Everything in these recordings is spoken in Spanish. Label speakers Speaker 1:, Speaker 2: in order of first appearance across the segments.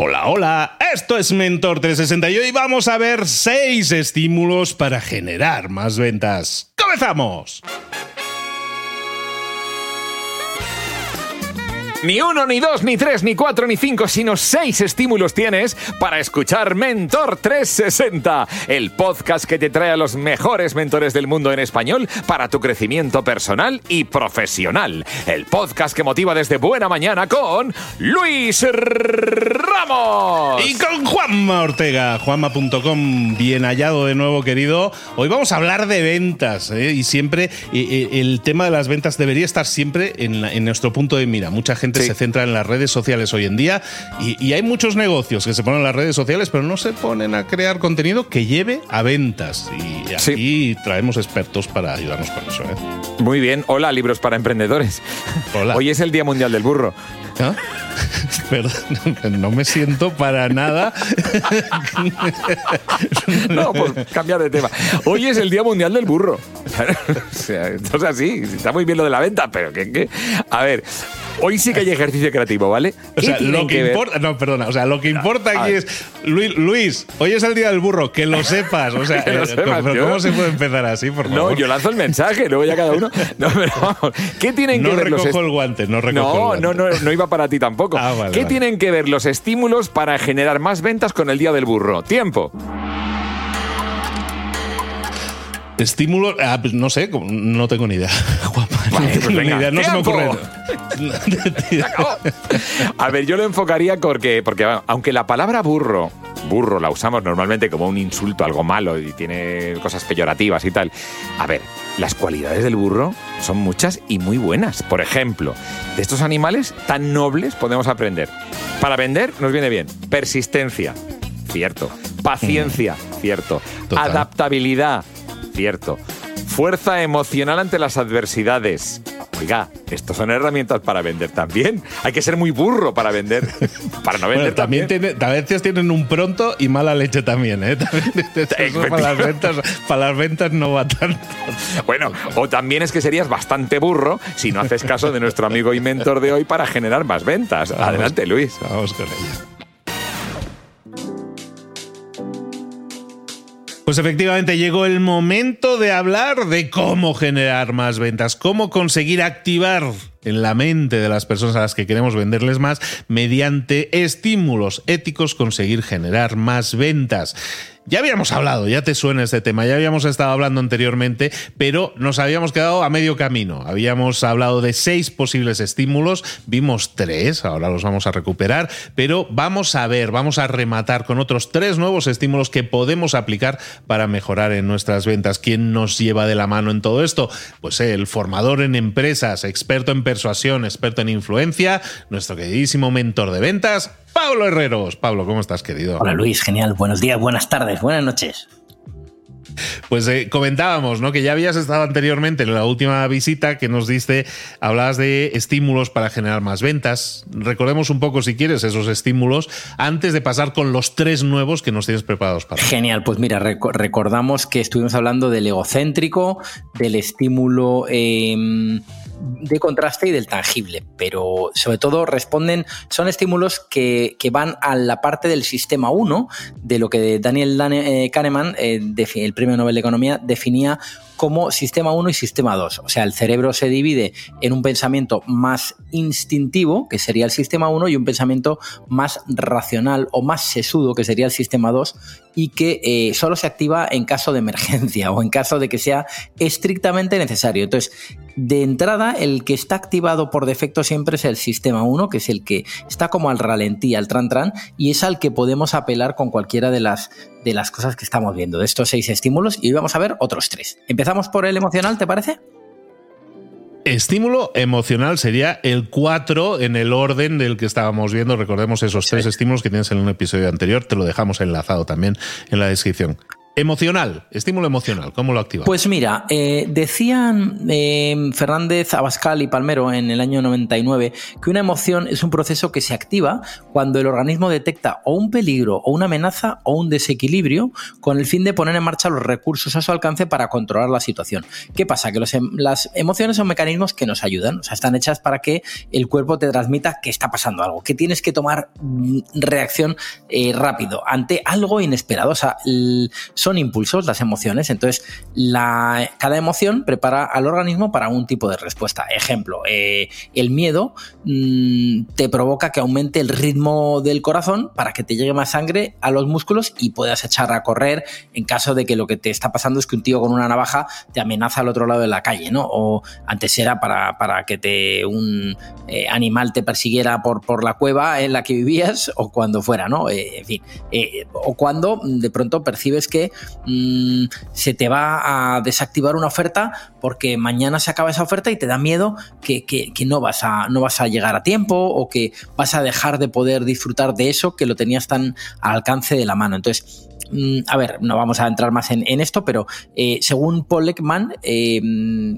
Speaker 1: Hola, hola, esto es Mentor 360 y hoy vamos a ver 6 estímulos para generar más ventas. ¡Comenzamos!
Speaker 2: Ni uno, ni dos, ni tres, ni cuatro, ni cinco, sino seis estímulos tienes para escuchar Mentor 360, el podcast que te trae a los mejores mentores del mundo en español para tu crecimiento personal y profesional. El podcast que motiva desde buena mañana con Luis Ramos.
Speaker 1: Y con Juanma Ortega, juanma.com, bien hallado de nuevo, querido. Hoy vamos a hablar de ventas ¿eh? y siempre eh, eh, el tema de las ventas debería estar siempre en, en nuestro punto de mira. Mucha gente se centra en las redes sociales hoy en día y, hay muchos negocios que se ponen en las redes sociales, pero no se ponen a crear contenido que lleve a ventas. Y aquí traemos expertos para ayudarnos con eso. ¿eh?
Speaker 2: Muy bien. Hola, libros para emprendedores.
Speaker 1: Hola.
Speaker 2: Hoy es el Día Mundial del Burro.
Speaker 1: ¿Ah? Perdón, no me siento para nada.
Speaker 2: no, por cambiar de tema. Hoy es el Día Mundial del Burro. o sea, esto es así. Está muy bien lo de la venta, pero ¿qué? qué? A ver, Hoy sí que hay ejercicio creativo, ¿vale?
Speaker 1: O sea, lo que, importa, no, perdona, o sea, lo que importa aquí es Luis, hoy es el día del burro, que lo sepas, o sea, eh, ¿cómo, se puede empezar así, por
Speaker 2: favor? No, yo lanzo el mensaje, luego ya cada uno. No, pero vamos, ¿qué tienen que ver
Speaker 1: los recojo el guante, no recojo
Speaker 2: no, No, no, no iba para ti tampoco. Ah, ¿Qué tienen que ver los estímulos para generar más ventas con el día del burro? Tiempo.
Speaker 1: Estímulo, ah, pues no sé, no tengo ni idea. no tengo
Speaker 2: ni idea, no se me ocurre. A ver, yo lo enfocaría porque, porque aunque la palabra burro, burro la usamos normalmente como un insulto, algo malo y tiene cosas peyorativas y tal. A ver, las cualidades del burro son muchas y muy buenas. Por ejemplo, de estos animales tan nobles podemos aprender. Para vender nos viene bien persistencia, cierto. Paciencia, mm. cierto. Adaptabilidad, cierto. Fuerza emocional ante las adversidades. Oiga, estos son herramientas para vender también. Hay que ser muy burro para vender. para no vender
Speaker 1: también. también. a veces tienen un pronto y mala leche también, ¿eh? para, las ventas, para las ventas no va tanto.
Speaker 2: Bueno, o también es que serías bastante burro si no haces caso de nuestro amigo y mentor de hoy para generar más ventas. Adelante, Luis.
Speaker 1: Vamos con ella. Pues efectivamente llegó el momento de hablar de cómo generar más ventas, cómo conseguir activar en la mente de las personas a las que queremos venderles más mediante estímulos éticos conseguir generar más ventas. Ya habíamos hablado, ya te suena este tema, ya habíamos estado hablando anteriormente, pero nos habíamos quedado a medio camino. Habíamos hablado de seis posibles estímulos, vimos tres, ahora los vamos a recuperar, pero vamos a ver, vamos a rematar con otros tres nuevos estímulos que podemos aplicar para mejorar en nuestras ventas. ¿Quién nos lleva de la mano en todo esto? Pues el formador en empresas, experto en persuasión, experto en influencia, nuestro queridísimo mentor de ventas, Pablo Herreros. Pablo, ¿cómo estás, querido?
Speaker 3: Hola Luis, genial. Buenos días, buenas tardes, buenas noches.
Speaker 1: Pues eh, comentábamos, ¿no? Que ya habías estado anteriormente en la última visita que nos diste, hablabas de estímulos para generar más ventas. Recordemos un poco, si quieres, esos estímulos antes de pasar con los tres nuevos que nos tienes preparados para.
Speaker 3: Genial, pues mira, recordamos que estuvimos hablando del egocéntrico, del estímulo. Em, de contraste y del tangible, pero sobre todo responden, son estímulos que, van a la parte del sistema 1 de lo que Daniel eh, Kahneman, eh, el premio Nobel de Economía, definía como sistema 1 y sistema 2. O sea, el cerebro se divide en un pensamiento más instintivo, que sería el sistema 1, y un pensamiento más racional o más sesudo, que sería el sistema 2, y que eh, solo se activa en caso de emergencia o en caso de que sea estrictamente necesario. Entonces, de entrada, el que está activado por defecto siempre es el sistema 1, que es el que está como al ralentí, al tran tran, y es al que podemos apelar con cualquiera de las, de las cosas que estamos viendo, de estos seis estímulos, y hoy vamos a ver otros tres. Empezamos por el emocional, ¿te parece?
Speaker 1: Estímulo emocional sería el 4 en el orden del que estábamos viendo. Recordemos esos tres estímulos que tienes en un episodio anterior. Te lo dejamos enlazado también en la descripción. Emocional, estímulo emocional, ¿cómo lo activa?
Speaker 3: Pues mira, eh, decían eh, Fernández, Abascal y Palmero en el año 99 que una emoción es un proceso que se activa cuando el organismo detecta o un peligro o una amenaza o un desequilibrio con el fin de poner en marcha los recursos a su alcance para controlar la situación. ¿Qué pasa? Que em, las emociones son mecanismos que nos ayudan, o sea, están hechas para que el cuerpo te transmita que está pasando algo, que tienes que tomar mm, reacción eh, rápido ante algo inesperado. O sea, impulsos, las emociones. Entonces, la, cada emoción prepara al organismo para un tipo de respuesta. Ejemplo, eh, el miedo mm, te provoca que aumente el ritmo del corazón para que te llegue más sangre a los músculos y puedas echar a correr en caso de que lo que te está pasando es que un tío con una navaja te amenaza al otro lado de la calle, ¿no? O antes era para, para que te un eh, animal te persiguiera por, por la cueva en la que vivías o cuando fuera, ¿no? Eh, en fin, o cuando de pronto percibes que Mm, se te va a desactivar una oferta porque mañana se acaba esa oferta y te da miedo que, no, vas a, no vas a llegar a tiempo o que vas a dejar de poder disfrutar de eso que lo tenías tan al alcance de la mano. Entonces, Mm, a ver, no vamos a entrar más en, esto, pero eh, según Paul Ekman, eh,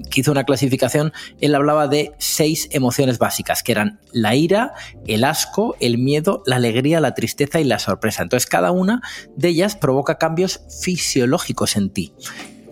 Speaker 3: que hizo una clasificación, él hablaba de seis emociones básicas, que eran la ira, el asco, el miedo, la alegría, la tristeza y la sorpresa. Entonces, cada una de ellas provoca cambios fisiológicos en ti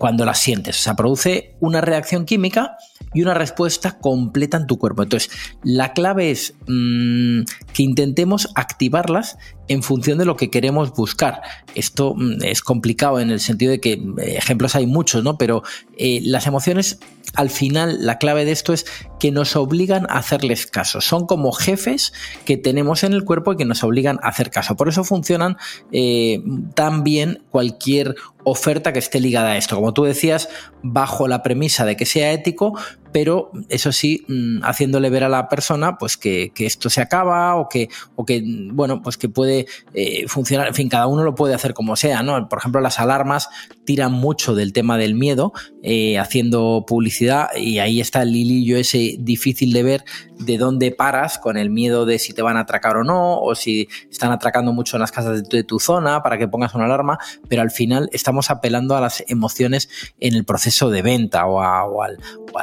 Speaker 3: cuando las sientes. O sea, produce una reacción química y una respuesta completa en tu cuerpo. Entonces, la clave es mm, que intentemos activarlas en función de lo que queremos buscar. Esto mm, es complicado en el sentido de que eh, ejemplos hay muchos, ¿no? Pero eh, las emociones, al final, la clave de esto es que nos obligan a hacerles caso. Son como jefes que tenemos en el cuerpo y que nos obligan a hacer caso. Por eso funcionan eh, tan bien cualquier oferta que esté ligada a esto. Como tú decías, bajo la premisa de que sea ético, pero eso sí, mm, haciéndole ver a la persona pues que, esto se acaba o que, o que, bueno, pues que puede eh, funcionar, en fin, cada uno lo puede hacer como sea, ¿no? Por ejemplo, las alarmas tiran mucho del tema del miedo, eh, haciendo publicidad, y ahí está el hilillo ese difícil de ver de dónde paras con el miedo de si te van a atracar o no, o si están atracando mucho en las casas de tu, zona para que pongas una alarma, pero al final estamos apelando a las emociones en el proceso de venta o, al,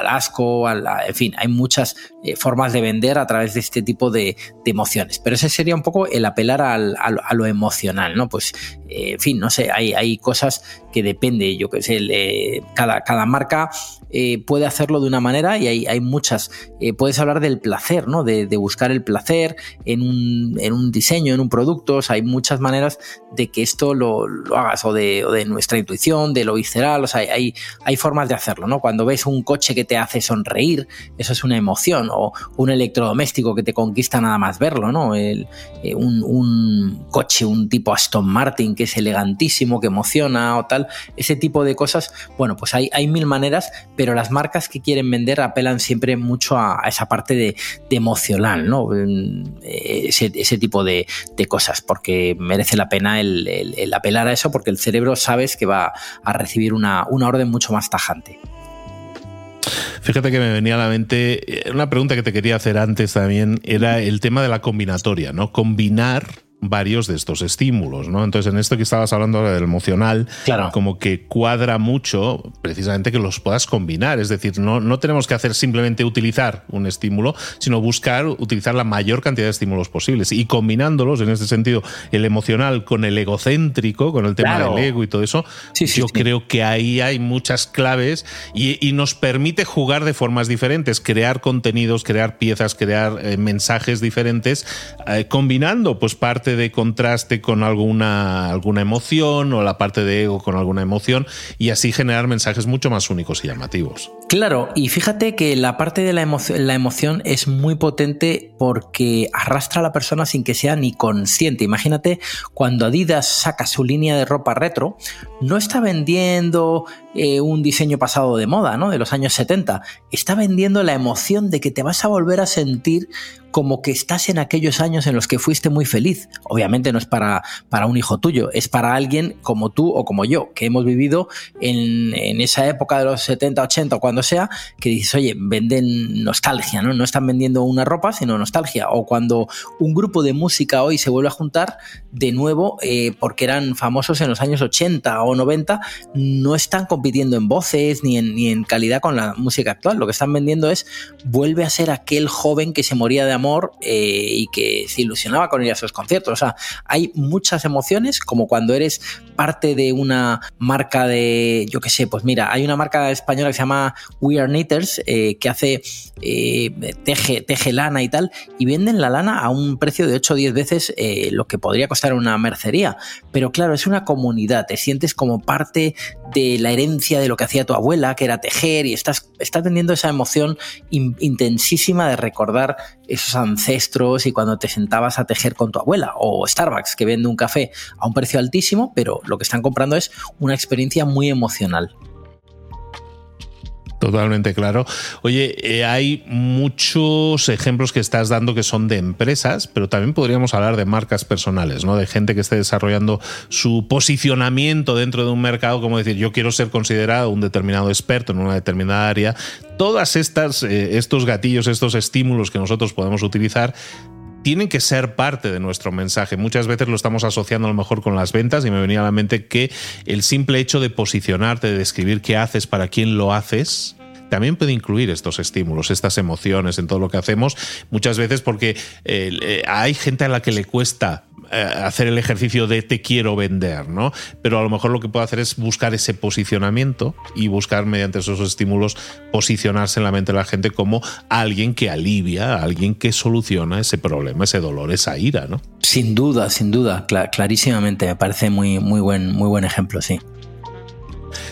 Speaker 3: asco, en fin, hay muchas eh, formas de vender a través de este tipo de, emociones, pero ese sería un poco el apelar al, a lo emocional, ¿no? Pues, eh, en fin, no sé, hay, hay cosas que depende, yo que sé, cada, cada marca eh, puede hacerlo de una manera y hay, hay muchas. Puedes hablar del placer, ¿no? De, buscar el placer en un, en un, diseño, en un producto. hay muchas maneras de que esto lo, hagas, o de, de, nuestra intuición, de lo visceral. O sea, hay, hay formas de hacerlo, ¿no? Cuando ves un coche que te hace sonreír, eso es una emoción, o un electrodoméstico que te conquista nada más verlo, ¿no? Eh, un, coche, un tipo Aston Martin que es elegantísimo, que emociona o tal, ese tipo de cosas, bueno, pues hay, hay mil maneras, pero las marcas que quieren vender apelan siempre mucho a, esa parte de, emocional, ¿no? Eh, ese, tipo de, cosas, porque merece la pena el, apelar a eso, porque el cerebro sabes que va a recibir una, una orden mucho más tajante.
Speaker 1: Fíjate que me venía a la mente eh, una pregunta que te quería hacer antes también, era el tema de la combinatoria, ¿no? Combinar varios de estos estímulos, ¿no? Entonces, en esto que estabas hablando del emocional,
Speaker 3: claro.
Speaker 1: como que cuadra mucho precisamente que los puedas combinar. Es decir, no, no tenemos que hacer simplemente utilizar un estímulo, sino buscar utilizar la mayor cantidad de estímulos posibles. Y combinándolos, en este sentido, el emocional con el egocéntrico, con el tema del ego y todo eso, yo creo que ahí hay muchas claves y, nos permite jugar de formas diferentes, crear contenidos, crear piezas, crear eh, mensajes diferentes, eh, combinando pues parte de contraste con alguna, alguna emoción o la parte de ego con alguna emoción y así generar mensajes mucho más únicos y llamativos.
Speaker 3: Claro, y fíjate que la parte de la, la emoción es muy potente porque arrastra a la persona sin que sea ni consciente. Imagínate cuando Adidas saca su línea de ropa retro, no está vendiendo eh, un diseño pasado de moda, ¿no? De los años 70. Está vendiendo la emoción de que te vas a volver a sentir como que estás en aquellos años en los que fuiste muy feliz. Obviamente no es para, para un hijo tuyo, es para alguien como tú o como yo, que hemos vivido en, en esa época de los 70, 80 o cuando sea, que dices, oye, venden nostalgia, ¿no? No están vendiendo una ropa, sino nostalgia. O cuando un grupo de música hoy se vuelve a juntar de nuevo eh, porque eran famosos en los años 80 o 90, no están compitiendo en voces ni en, ni en calidad con la música actual. Lo que están vendiendo es vuelve a ser aquel joven que se moría de amor eh, y que se ilusionaba con ir a esos conciertos. O sea, hay muchas emociones, como cuando eres parte de una marca de, yo qué sé, pues mira, hay una marca española que se llama We Are Knitters, eh, que hace eh, teje, teje lana y tal, y venden la lana a un precio de 8 o 10 veces lo que podría costar una mercería. Pero claro, es una comunidad, te sientes como parte de la herencia de lo que hacía tu abuela, que era tejer, y estás, estás teniendo esa emoción in, intensísima de recordar esos ancestros y cuando te sentabas a tejer con tu abuela, o Starbucks, que vende un café a un precio altísimo, pero lo que están comprando es una experiencia muy emocional.
Speaker 1: Totalmente claro. Oye, eh, hay muchos ejemplos que estás dando que son de empresas, pero también podríamos hablar de marcas personales, ¿no? De gente que esté desarrollando su posicionamiento dentro de un mercado, como decir, yo quiero ser considerado un determinado experto en una determinada área. Todas estas, eh, estos gatillos, estos estímulos que nosotros podemos utilizar tienen que ser parte de nuestro mensaje. Muchas veces lo estamos asociando a lo mejor con las ventas y me venía a la mente que el simple hecho de posicionarte, de describir qué haces, para quién lo haces, también puede incluir estos estímulos, estas emociones en todo lo que hacemos, muchas veces porque eh, eh, hay gente a la que le cuesta hacer el ejercicio de te quiero vender, ¿no? Pero a lo mejor lo que puedo hacer es buscar ese posicionamiento y buscar mediante esos estímulos posicionarse en la mente de la gente como alguien que alivia, alguien que soluciona ese problema, ese dolor, esa ira, ¿no?
Speaker 3: Sin duda, sin duda, clarísimamente, me parece muy, muy, buen, muy buen ejemplo, sí.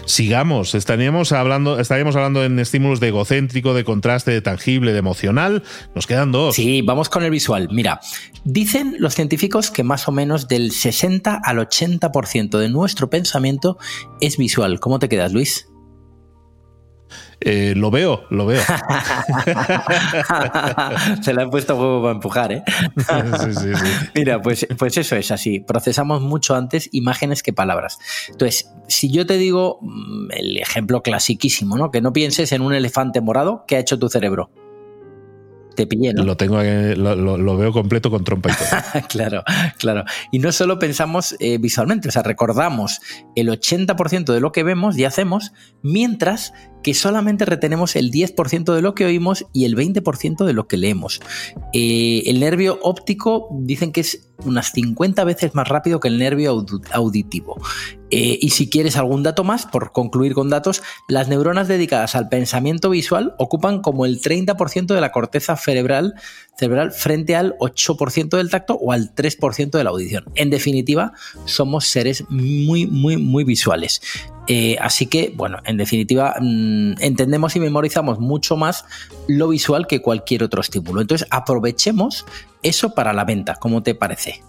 Speaker 1: Sigamos, estaríamos hablando, estaríamos hablando en estímulos de egocéntrico, de contraste, de tangible, de emocional. Nos quedan dos.
Speaker 3: Sí, vamos con el visual. Mira, dicen los científicos que más o menos del 60 al 80% de nuestro pensamiento es visual. ¿Cómo te quedas, Luis?
Speaker 1: Eh, lo veo, lo veo.
Speaker 3: Se la han puesto huevo para empujar, ¿eh? sí, sí, sí. Mira, pues, pues eso es así. Procesamos mucho antes imágenes que palabras. Entonces, si yo te digo mm, el ejemplo clasiquísimo, ¿no? Que no pienses en un elefante morado, ¿qué ha hecho tu cerebro? Te pillé, ¿no?
Speaker 1: Lo tengo, lo, lo, veo completo con trompa y
Speaker 3: todo. claro, claro. Y no solo pensamos eh, visualmente, o sea, recordamos el 80% de lo que vemos y hacemos, mientras que solamente retenemos el 10% de lo que oímos y el 20% de lo que leemos. Eh, el nervio óptico dicen que es unas 50 veces más rápido que el nervio auditivo. Eh, y si quieres algún dato más, por concluir con datos, las neuronas dedicadas al pensamiento visual ocupan como el 30% de la corteza cerebral, cerebral frente al 8% del tacto o al 3% de la audición. En definitiva, somos seres muy, muy, muy visuales. Eh, así que, bueno, en definitiva, mm, entendemos y memorizamos mucho más lo visual que cualquier otro estímulo. Entonces, aprovechemos eso para la venta. ¿Cómo te parece?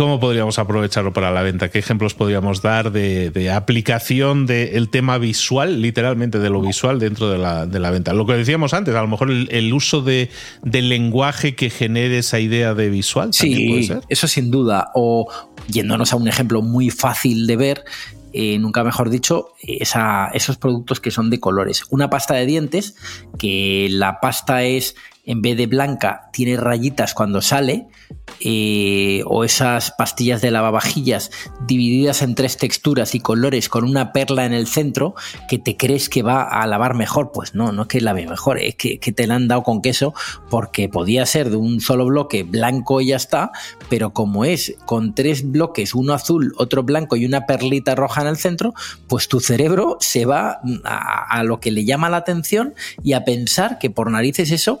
Speaker 1: ¿Cómo podríamos aprovecharlo para la venta? ¿Qué ejemplos podríamos dar de, aplicación del tema visual, literalmente de lo visual dentro de la, venta? Lo que decíamos antes, a lo mejor el, uso de, del lenguaje que genere esa idea de visual.
Speaker 3: Sí, puede ser? eso sin duda. O yéndonos a un ejemplo muy fácil de ver, eh, nunca mejor dicho, esos productos que son de colores. Una pasta de dientes, que la pasta es, en vez de blanca, tiene rayitas cuando sale, eh, o esas pastillas de lavavajillas divididas en tres texturas y colores con una perla en el centro que te crees que va a lavar mejor. Pues no, no es que lave mejor, es que, te la han dado con queso porque podía ser de un solo bloque blanco y ya está, pero como es con tres bloques, uno azul, otro blanco y una perlita roja en el centro, pues tu cerebro se va a, a lo que le llama la atención y a pensar que por narices eso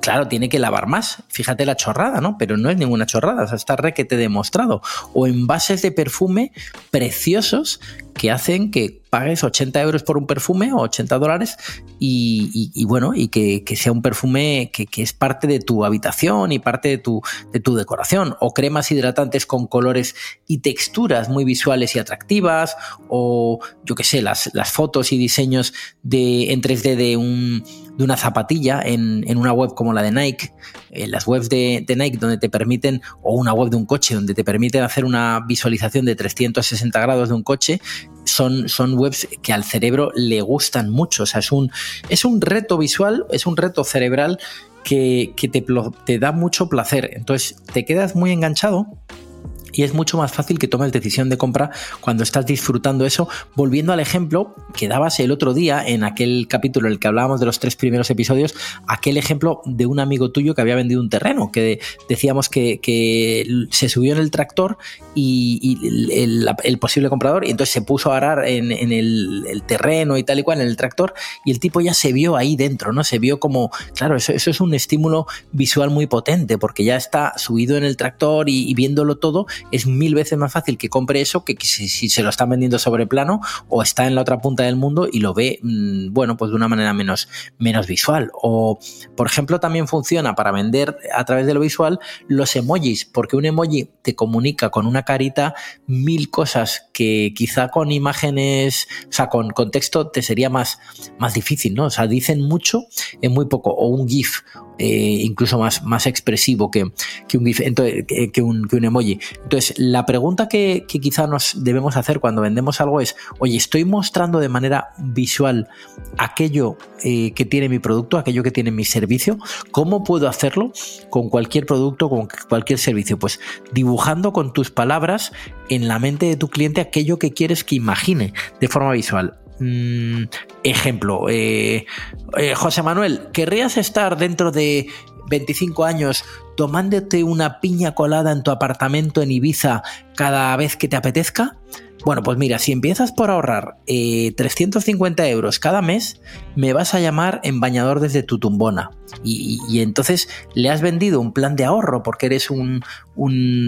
Speaker 3: claro, tiene que lavar más. Fíjate la chorrada, ¿no? Pero no es ninguna chorrada, o sea, está re que te he demostrado. O envases de perfume preciosos que hacen que pagues 80 euros por un perfume o 80 dólares y, bueno, y que, sea un perfume que, es parte de tu habitación y parte de tu, de tu decoración. O cremas hidratantes con colores y texturas muy visuales y atractivas. O yo qué sé, las, las fotos y diseños de, en 3D de un de una zapatilla en, una web como la de Nike, en las webs de, Nike donde te permiten, o una web de un coche donde te permiten hacer una visualización de 360 grados de un coche, son, son webs que al cerebro le gustan mucho. O sea, es un, es un reto visual, es un reto cerebral que, te, te da mucho placer. Entonces te quedas muy enganchado y es mucho más fácil que tomes decisión de compra cuando estás disfrutando eso. Volviendo al ejemplo que dabas el otro día en aquel capítulo en el que hablábamos de los tres primeros episodios, aquel ejemplo de un amigo tuyo que había vendido un terreno, que decíamos que, se subió en el tractor y, el, posible comprador, y entonces se puso a arar en, el, terreno y tal y cual, en el tractor, y el tipo ya se vio ahí dentro, ¿no? Se vio como, claro, eso, es un estímulo visual muy potente, porque ya está subido en el tractor y viéndolo todo, es mil veces más fácil que compre eso que si, se lo están vendiendo sobre plano o está en la otra punta del mundo y lo ve, mm, bueno, pues de una manera menos, menos visual. O, por ejemplo, también funciona para vender a través de lo visual los emojis, porque un emoji te comunica con una carita mil cosas que quizá con imágenes, o sea, con, contexto te sería más, más difícil, ¿no? O sea, dicen mucho en muy poco, o un GIF eh, incluso más, más expresivo que, un GIF, que, un, emoji. Entonces, la pregunta que, quizá nos debemos hacer cuando vendemos algo es, oye, estoy mostrando de manera visual aquello eh, que tiene mi producto, aquello que tiene mi servicio, ¿cómo puedo hacerlo con cualquier producto, con cualquier servicio? Pues dibujando con tus palabras en la mente de tu cliente aquello que quieres que imagine de forma visual. Mm, ejemplo, eh, eh, José Manuel, ¿querrías estar dentro de 25 años tomándote una piña colada en tu apartamento en Ibiza cada vez que te apetezca? Bueno, pues mira, si empiezas por ahorrar 350 eh, euros cada mes, me vas a llamar en bañador desde tu tumbona. Y, entonces le has vendido un plan de ahorro porque eres un,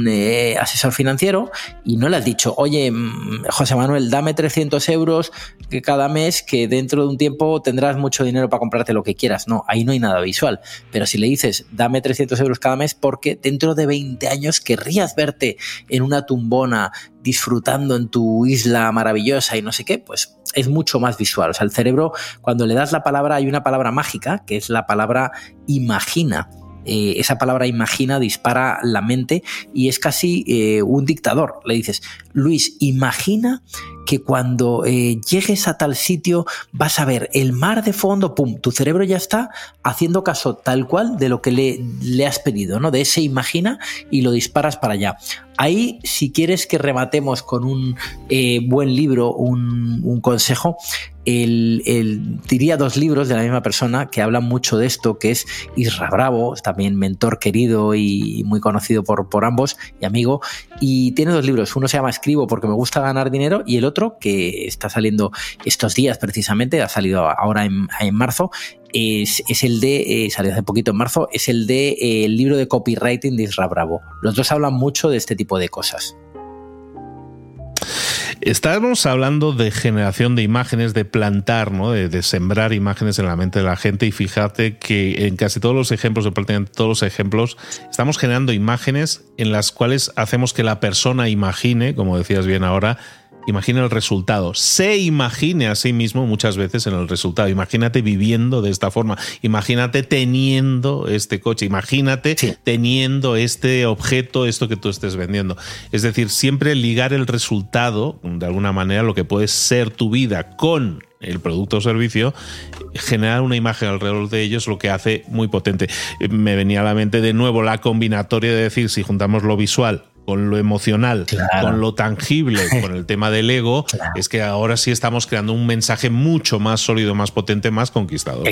Speaker 3: eh, asesor financiero y no le has dicho, oye, mm, José Manuel, dame 300 euros cada mes que dentro de un tiempo tendrás mucho dinero para comprarte lo que quieras. No, ahí no hay nada visual. Pero si le dices, dame 300 euros cada mes porque dentro de 20 años querrías verte en una tumbona disfrutando en tu isla maravillosa y no sé qué, pues es mucho más visual. O sea, el cerebro, cuando le das la palabra, hay una palabra mágica, que es la palabra imagina. Eh, esa palabra imagina dispara la mente y es casi eh, un dictador. Le dices, Luis, imagina que cuando eh, llegues a tal sitio vas a ver el mar de fondo, pum, tu cerebro ya está haciendo caso tal cual de lo que le, has pedido, ¿no? De ese imagina y lo disparas para allá. Ahí, si quieres que rematemos con un eh, buen libro, un, consejo, el, diría dos libros de la misma persona que hablan mucho de esto, que es Isra Bravo, también mentor querido y muy conocido por, por ambos y amigo, y tiene dos libros, uno se llama Escribo porque me gusta ganar dinero y el otro que está saliendo estos días precisamente, ha salido ahora en, marzo, es, el de, eh, salió hace poquito en marzo, es el de eh, el libro de copywriting de Isra Bravo. Los dos hablan mucho de este tipo de cosas.
Speaker 1: Estamos hablando de generación de imágenes, de plantar, ¿no? de, sembrar imágenes en la mente de la gente y fíjate que en casi todos los ejemplos, en prácticamente todos los ejemplos, estamos generando imágenes en las cuales hacemos que la persona imagine, como decías bien ahora, imagine el resultado, se imagine a sí mismo muchas veces en el resultado. Imagínate viviendo de esta forma, imagínate teniendo este coche, imagínate teniendo este objeto, esto que tú estés vendiendo. Es decir, siempre ligar el resultado, de alguna manera, lo que puede ser tu vida con el producto o servicio, generar una imagen alrededor de ellos lo que hace muy potente. Me venía a la mente de nuevo la combinatoria de decir, si juntamos lo visual con lo emocional, con lo tangible, con el tema del ego, es que ahora sí estamos creando un mensaje mucho más sólido, más potente, más conquistador.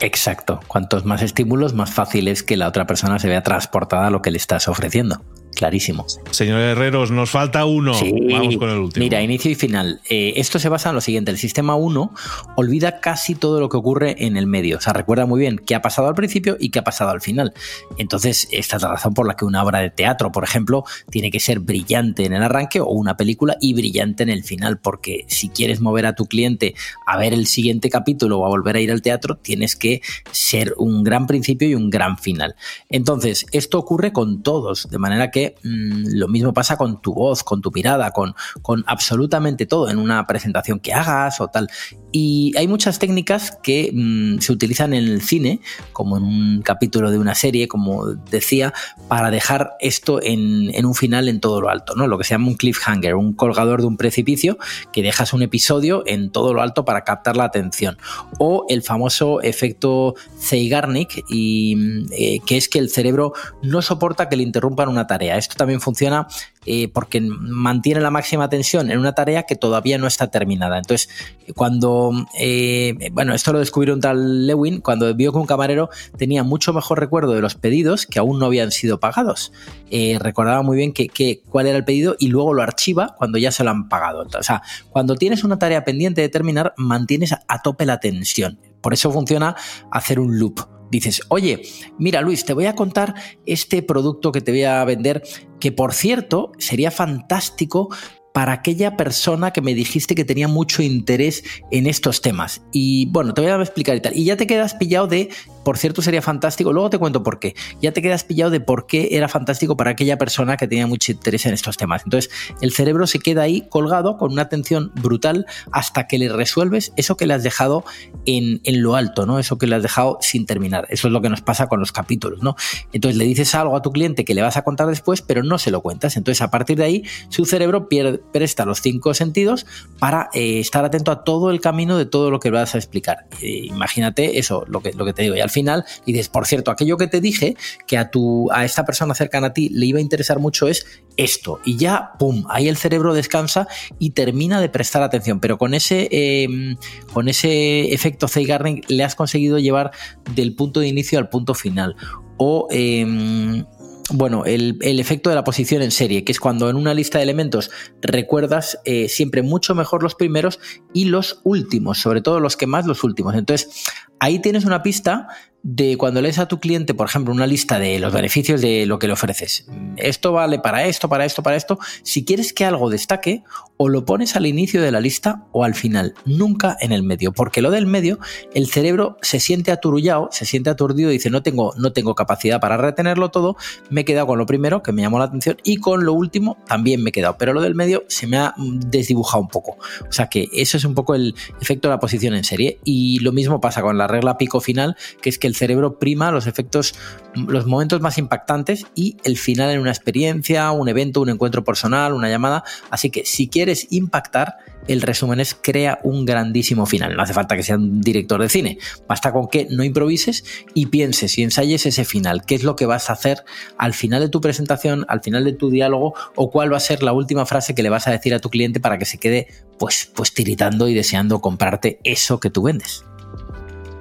Speaker 3: Exacto. Cuantos más estímulos, más fácil es que la otra persona se vea transportada a lo que le estás ofreciendo. Clarísimo.
Speaker 1: Señor Herreros, nos falta uno. Vamos con el último.
Speaker 3: Mira, inicio y final. Eh, esto se basa en lo siguiente: el sistema 1 olvida casi todo lo que ocurre en el medio. O sea, recuerda muy bien qué ha pasado al principio y qué ha pasado al final. Entonces, esta es la razón por la que una obra de teatro, por ejemplo, tiene que ser brillante en el arranque o una película y brillante en el final, porque si quieres mover a tu cliente a ver el siguiente capítulo o a volver a ir al teatro, tienes que ser un gran principio y un gran final. Entonces, esto ocurre con todos, de manera que mm, lo mismo pasa con tu voz, con tu mirada, con, con absolutamente todo, en una presentación que hagas o tal. Y hay muchas técnicas que mm, se utilizan en el cine, como en un capítulo de una serie, como decía, para dejar esto en, en un final en todo lo alto, ¿no? Lo que se llama un cliffhanger, un colgador de un precipicio que dejas un episodio en todo lo alto para captar la atención. O el famoso efecto Zeigarnik, y, eh, que es que el cerebro no soporta que le interrumpan una tarea. Esto también funciona eh, porque mantiene la máxima tensión en una tarea que todavía no está terminada. Entonces, cuando, eh, bueno, esto lo descubrió un tal Lewin, cuando vio que un camarero tenía mucho mejor recuerdo de los pedidos que aún no habían sido pagados. Eh, recordaba muy bien que, cuál era el pedido y luego lo archiva cuando ya se lo han pagado. o sea, cuando tienes una tarea pendiente de terminar, mantienes a tope la tensión. Por eso funciona hacer un loop dices, oye, mira Luis, te voy a contar este producto que te voy a vender, que por cierto sería fantástico para aquella persona que me dijiste que tenía mucho interés en estos temas. Y bueno, te voy a explicar y tal. Y ya te quedas pillado de por cierto, sería fantástico. Luego te cuento por qué. Ya te quedas pillado de por qué era fantástico para aquella persona que tenía mucho interés en estos temas. Entonces, el cerebro se queda ahí colgado con una atención brutal hasta que le resuelves eso que le has dejado en, lo alto, ¿no? Eso que le has dejado sin terminar. Eso es lo que nos pasa con los capítulos, ¿no? Entonces, le dices algo a tu cliente que le vas a contar después, pero no se lo cuentas. Entonces, a partir de ahí, su cerebro presta los cinco sentidos para eh, estar atento a todo el camino de todo lo que vas a explicar. Eh, imagínate eso, lo que, lo que te digo. Final y dices, por cierto, aquello que te dije que a, tu, a esta persona cercana a ti le iba a interesar mucho es esto. Y ya, ¡pum!, ahí el cerebro descansa y termina de prestar atención. Pero con ese, em, con ese efecto Zeigarnik le has conseguido llevar del punto de inicio al punto final. O em, bueno, el, efecto de la posición en serie, que es cuando en una lista de elementos recuerdas eh, siempre mucho mejor los primeros y los últimos, sobre todo los que más los últimos. Entonces, ahí tienes una pista de cuando lees a tu cliente, por ejemplo, una lista de los beneficios de lo que le ofreces. Esto vale para esto, para esto, para esto. Si quieres que algo destaque, o lo pones al inicio de la lista o al final, nunca en el medio, porque lo del medio, el cerebro se siente aturullado, se siente aturdido, dice, no tengo, no tengo capacidad para retenerlo todo, me he quedado con lo primero, que me llamó la atención, y con lo último también me he quedado, pero lo del medio se me ha desdibujado un poco. O sea que eso es un poco el efecto de la posición en serie, y lo mismo pasa con la regla pico final, que es que el cerebro prima los efectos, los momentos más impactantes y el final en una experiencia, un evento, un encuentro personal, una llamada. Así que si quieres impactar, el resumen es crea un grandísimo final. No hace falta que sea un director de cine. Basta con que no improvises y pienses y ensayes ese final. ¿Qué es lo que vas a hacer al final de tu presentación, al final de tu diálogo o cuál va a ser la última frase que le vas a decir a tu cliente para que se quede pues, pues tiritando y deseando comprarte eso que tú vendes?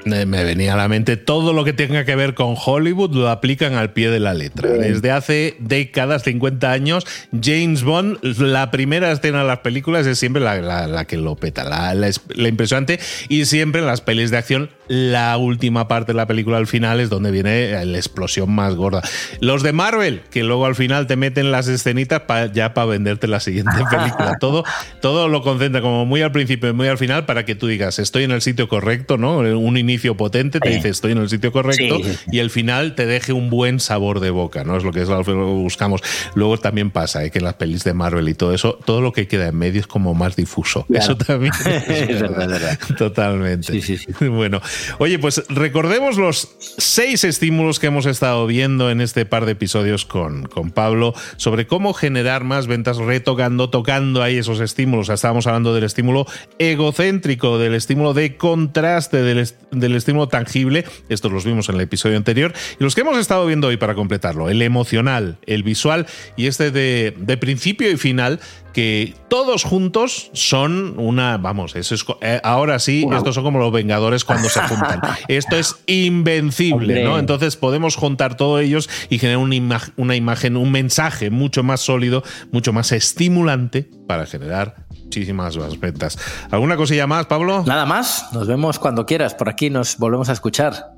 Speaker 1: Me venía a la mente todo lo que tenga que ver con Hollywood lo aplican al pie de la letra. Desde hace décadas, 50 años, James Bond, la primera escena de las películas es siempre la, que lo peta, la, la, impresionante, y siempre en las pelis de acción, la última parte de la película al final es donde viene la explosión más gorda. Los de Marvel, que luego al final te meten las escenitas ya para venderte la siguiente película. todo, todo lo concentra como muy al principio y muy al final para que tú digas, estoy en el sitio correcto, ¿no? Un inicio potente, te dice estoy en el sitio correcto y el final te deje un buen sabor de boca, ¿no? Es lo que es lo que buscamos. Luego también pasa ¿eh? que en las pelis de Marvel y todo eso, todo lo que queda en medio es como más difuso. Eso también. es verdad, Totalmente. Bueno, oye, pues recordemos los seis estímulos que hemos estado viendo en este par de episodios con, con Pablo sobre cómo generar más ventas retocando, tocando ahí esos estímulos. estábamos hablando del estímulo egocéntrico, del estímulo de contraste, del, estímulo tangible, estos los vimos en el episodio anterior, y los que hemos estado viendo hoy para completarlo, el emocional, el visual y este de principio y final que todos juntos son una, vamos, eso es, eh, ahora sí, estos son como los Vengadores cuando se juntan. Esto es invencible, ¿no? Entonces podemos juntar todos ellos y generar una, una imagen, un mensaje mucho más sólido, mucho más estimulante para generar muchísimas más ventas. ¿Alguna cosilla más, Pablo?
Speaker 3: Nada más. Nos vemos cuando quieras. Por aquí nos volvemos a escuchar.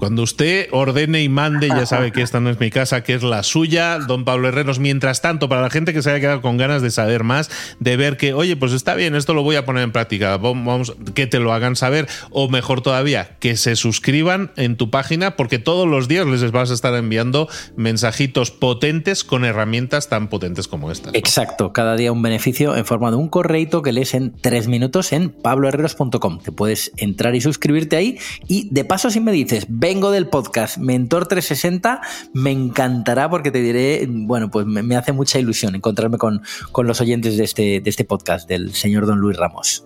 Speaker 1: Cuando usted ordene y mande, ya sabe que esta no es mi casa, que es la suya, don Pablo Herreros. Mientras tanto, para la gente que se haya quedado con ganas de saber más, de ver que, oye, pues está bien, esto lo voy a poner en práctica, vamos, que te lo hagan saber, o mejor todavía, que se suscriban en tu página, porque todos los días les vas a estar enviando mensajitos potentes con herramientas tan potentes como estas.
Speaker 3: Exacto, cada día un beneficio en forma de un correito que lees en tres minutos en pabloherreros.com. Te puedes entrar y suscribirte ahí, y de paso, si me dices, vengo del podcast Mentor 360, me encantará porque te diré, bueno, pues me, hace mucha ilusión encontrarme con, con los oyentes de este, de este podcast del señor Don Luis Ramos.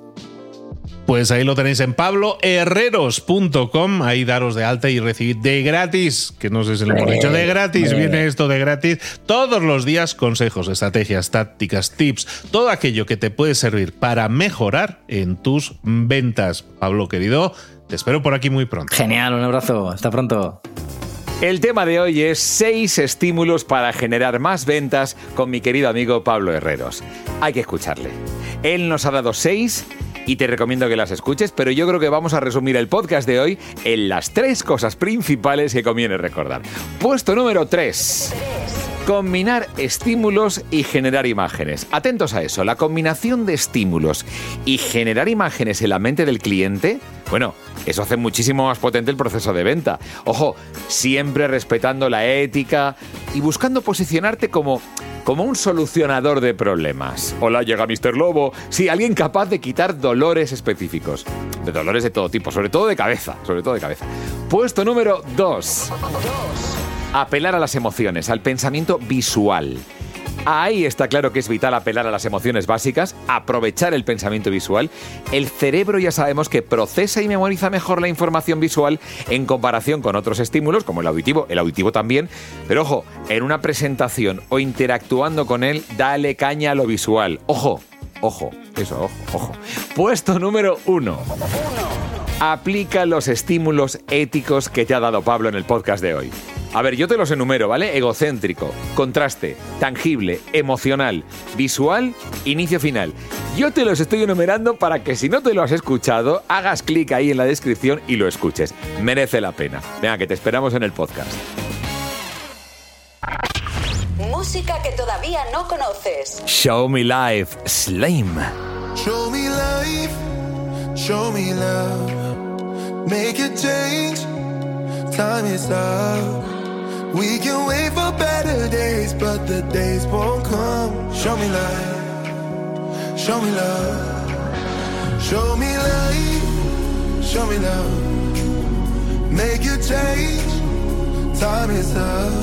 Speaker 1: Pues ahí lo tenéis en pabloherreros.com, ahí daros de alta y recibir de gratis, que no sé si lo hemos dicho, de gratis, viene esto de gratis, todos los días consejos, estrategias, tácticas, tips, todo aquello que te puede servir para mejorar en tus ventas. Pablo, querido, te espero por aquí muy pronto.
Speaker 3: Genial, un abrazo. Hasta pronto.
Speaker 2: El tema de hoy es seis estímulos para generar más ventas con mi querido amigo Pablo Herreros. Hay que escucharle. Él nos ha dado seis y te recomiendo que las escuches, pero yo creo que vamos a resumir el podcast de hoy en las tres cosas principales que conviene recordar. Puesto número 3. Combinar estímulos y generar imágenes. Atentos a eso, la combinación de estímulos y generar imágenes en la mente del cliente, bueno, eso hace muchísimo más potente el proceso de venta. Ojo, siempre respetando la ética y buscando posicionarte como como un solucionador de problemas. Hola, llega Mr. Lobo. Sí, alguien capaz de quitar dolores específicos. De dolores de todo tipo, sobre todo de cabeza, sobre todo de cabeza. Puesto número 2. Apelar a las emociones, al pensamiento visual. Ahí está claro que es vital apelar a las emociones básicas, aprovechar el pensamiento visual. El cerebro ya sabemos que procesa y memoriza mejor la información visual en comparación con otros estímulos, como el auditivo, el auditivo también. Pero ojo, en una presentación o interactuando con él, dale caña a lo visual. Ojo, ojo, eso, ojo, ojo. Puesto número uno. Aplica los estímulos éticos que te ha dado Pablo en el podcast de hoy. A ver, yo te los enumero, ¿vale? Egocéntrico, contraste, tangible, emocional, visual, inicio final. Yo te los estoy enumerando para que si no te lo has escuchado, hagas clic ahí en la descripción y lo escuches. Merece la pena. Venga, que te esperamos en el podcast.
Speaker 4: Música que todavía no conoces.
Speaker 2: Show Me Life, Slim.
Speaker 5: Show me life, show me love. Make a change, time is up. We can wait for better days, but the days won't come. Show me light, show me love, show me light, show me love. Make a change, time is up.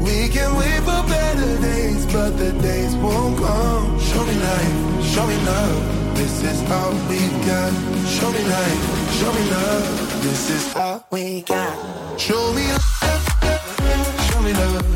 Speaker 5: We can wait for better days, but the days won't come. Show me light, show me love. This is all we got. Show me light, show me love. This is all we got. Show me love. show me love.